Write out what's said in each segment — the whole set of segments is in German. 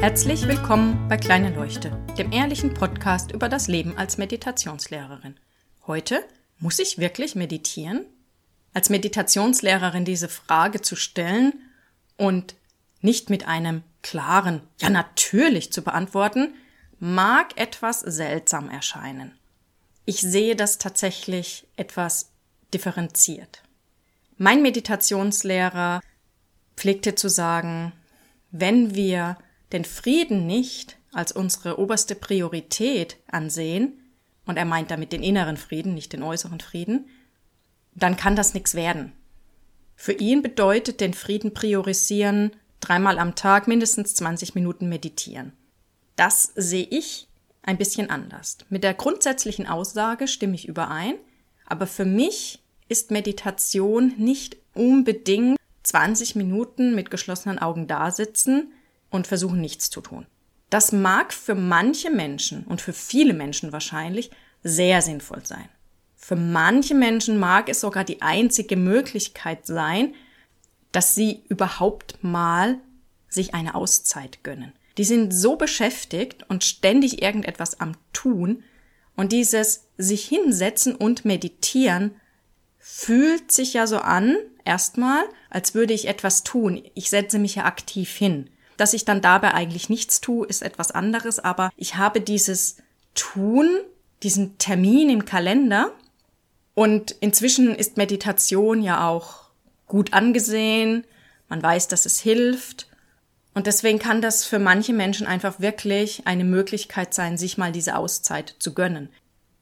Herzlich willkommen bei Kleine Leuchte, dem ehrlichen Podcast über das Leben als Meditationslehrerin. Heute muss ich wirklich meditieren? Als Meditationslehrerin diese Frage zu stellen und nicht mit einem klaren Ja natürlich zu beantworten, mag etwas seltsam erscheinen. Ich sehe das tatsächlich etwas differenziert. Mein Meditationslehrer pflegte zu sagen, wenn wir den Frieden nicht als unsere oberste Priorität ansehen, und er meint damit den inneren Frieden, nicht den äußeren Frieden, dann kann das nichts werden. Für ihn bedeutet den Frieden priorisieren dreimal am Tag mindestens 20 Minuten meditieren. Das sehe ich ein bisschen anders. Mit der grundsätzlichen Aussage stimme ich überein, aber für mich ist Meditation nicht unbedingt 20 Minuten mit geschlossenen Augen dasitzen und versuchen nichts zu tun. Das mag für manche Menschen und für viele Menschen wahrscheinlich sehr sinnvoll sein. Für manche Menschen mag es sogar die einzige Möglichkeit sein, dass sie überhaupt mal sich eine Auszeit gönnen. Die sind so beschäftigt und ständig irgendetwas am Tun und dieses sich hinsetzen und meditieren fühlt sich ja so an, erstmal, als würde ich etwas tun. Ich setze mich ja aktiv hin. Dass ich dann dabei eigentlich nichts tue, ist etwas anderes, aber ich habe dieses Tun, diesen Termin im Kalender und inzwischen ist Meditation ja auch gut angesehen. Man weiß, dass es hilft. Und deswegen kann das für manche Menschen einfach wirklich eine Möglichkeit sein, sich mal diese Auszeit zu gönnen,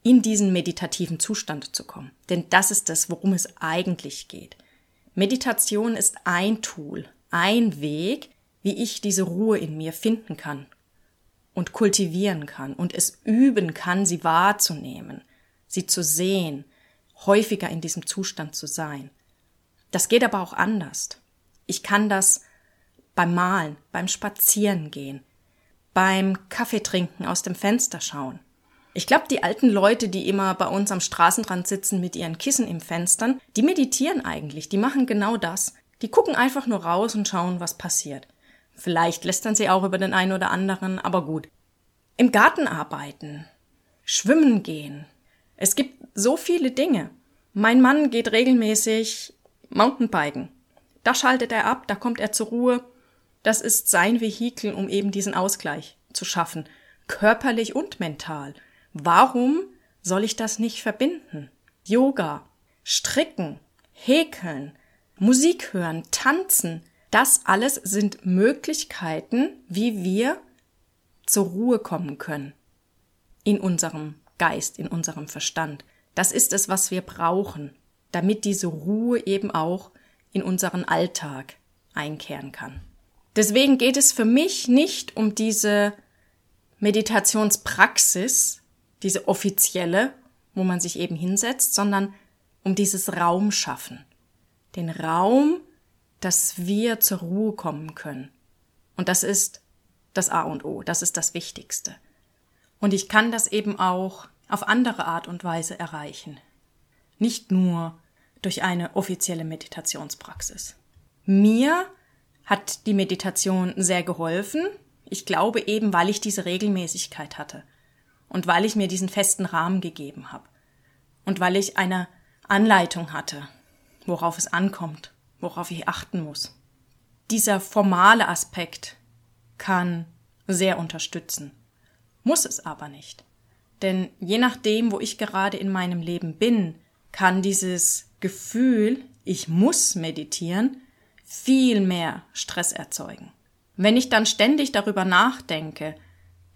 in diesen meditativen Zustand zu kommen. Denn das ist das, worum es eigentlich geht. Meditation ist ein Tool, ein Weg, wie ich diese Ruhe in mir finden kann und kultivieren kann und es üben kann, sie wahrzunehmen, sie zu sehen, häufiger in diesem Zustand zu sein. Das geht aber auch anders. Ich kann das beim Malen, beim Spazierengehen, beim Kaffeetrinken aus dem Fenster schauen. Ich glaube, die alten Leute, die immer bei uns am Straßenrand sitzen mit ihren Kissen im Fenstern, die meditieren eigentlich, die machen genau das. Die gucken einfach nur raus und schauen, was passiert. Vielleicht lästern sie auch über den einen oder anderen, aber gut. Im Garten arbeiten, schwimmen gehen. Es gibt so viele Dinge. Mein Mann geht regelmäßig Mountainbiken. Da schaltet er ab, da kommt er zur Ruhe. Das ist sein Vehikel, um eben diesen Ausgleich zu schaffen, körperlich und mental. Warum soll ich das nicht verbinden? Yoga, Stricken, Häkeln, Musik hören, tanzen, das alles sind Möglichkeiten, wie wir zur Ruhe kommen können. In unserem Geist, in unserem Verstand. Das ist es, was wir brauchen, damit diese Ruhe eben auch in unseren Alltag einkehren kann. Deswegen geht es für mich nicht um diese Meditationspraxis, diese offizielle, wo man sich eben hinsetzt, sondern um dieses Raumschaffen. Den Raum, dass wir zur Ruhe kommen können. Und das ist das A und O, das ist das Wichtigste. Und ich kann das eben auch auf andere Art und Weise erreichen. Nicht nur durch eine offizielle Meditationspraxis. Mir hat die Meditation sehr geholfen. Ich glaube eben, weil ich diese Regelmäßigkeit hatte und weil ich mir diesen festen Rahmen gegeben habe und weil ich eine Anleitung hatte, worauf es ankommt worauf ich achten muss. Dieser formale Aspekt kann sehr unterstützen, muss es aber nicht. Denn je nachdem, wo ich gerade in meinem Leben bin, kann dieses Gefühl, ich muss meditieren, viel mehr Stress erzeugen. Wenn ich dann ständig darüber nachdenke,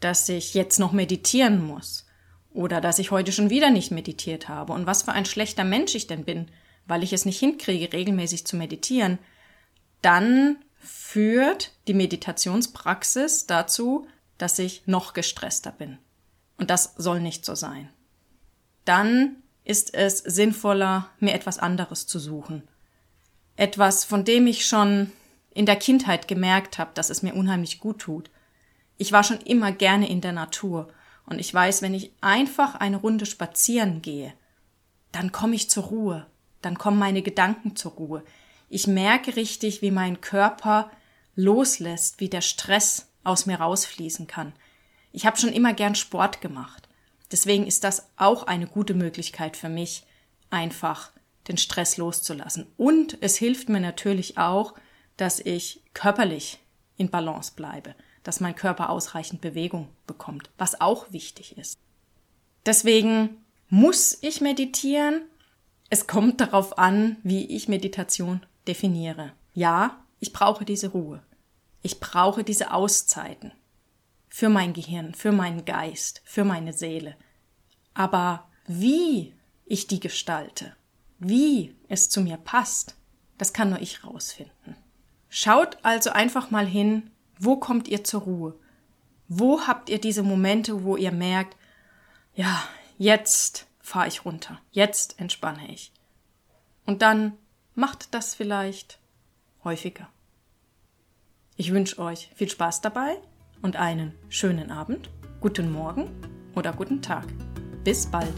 dass ich jetzt noch meditieren muss oder dass ich heute schon wieder nicht meditiert habe und was für ein schlechter Mensch ich denn bin, weil ich es nicht hinkriege, regelmäßig zu meditieren, dann führt die Meditationspraxis dazu, dass ich noch gestresster bin. Und das soll nicht so sein. Dann ist es sinnvoller, mir etwas anderes zu suchen. Etwas, von dem ich schon in der Kindheit gemerkt habe, dass es mir unheimlich gut tut. Ich war schon immer gerne in der Natur und ich weiß, wenn ich einfach eine Runde spazieren gehe, dann komme ich zur Ruhe, dann kommen meine Gedanken zur Ruhe. Ich merke richtig, wie mein Körper loslässt, wie der Stress aus mir rausfließen kann. Ich habe schon immer gern Sport gemacht. Deswegen ist das auch eine gute Möglichkeit für mich, einfach den Stress loszulassen. Und es hilft mir natürlich auch, dass ich körperlich in Balance bleibe, dass mein Körper ausreichend Bewegung bekommt, was auch wichtig ist. Deswegen muss ich meditieren. Es kommt darauf an, wie ich Meditation definiere. Ja, ich brauche diese Ruhe. Ich brauche diese Auszeiten für mein Gehirn, für meinen Geist, für meine Seele. Aber wie ich die gestalte, wie es zu mir passt, das kann nur ich rausfinden. Schaut also einfach mal hin, wo kommt ihr zur Ruhe? Wo habt ihr diese Momente, wo ihr merkt, ja, jetzt fahre ich runter, jetzt entspanne ich. Und dann macht das vielleicht häufiger. Ich wünsche euch viel Spaß dabei und einen schönen Abend, guten Morgen oder guten Tag. Bis bald.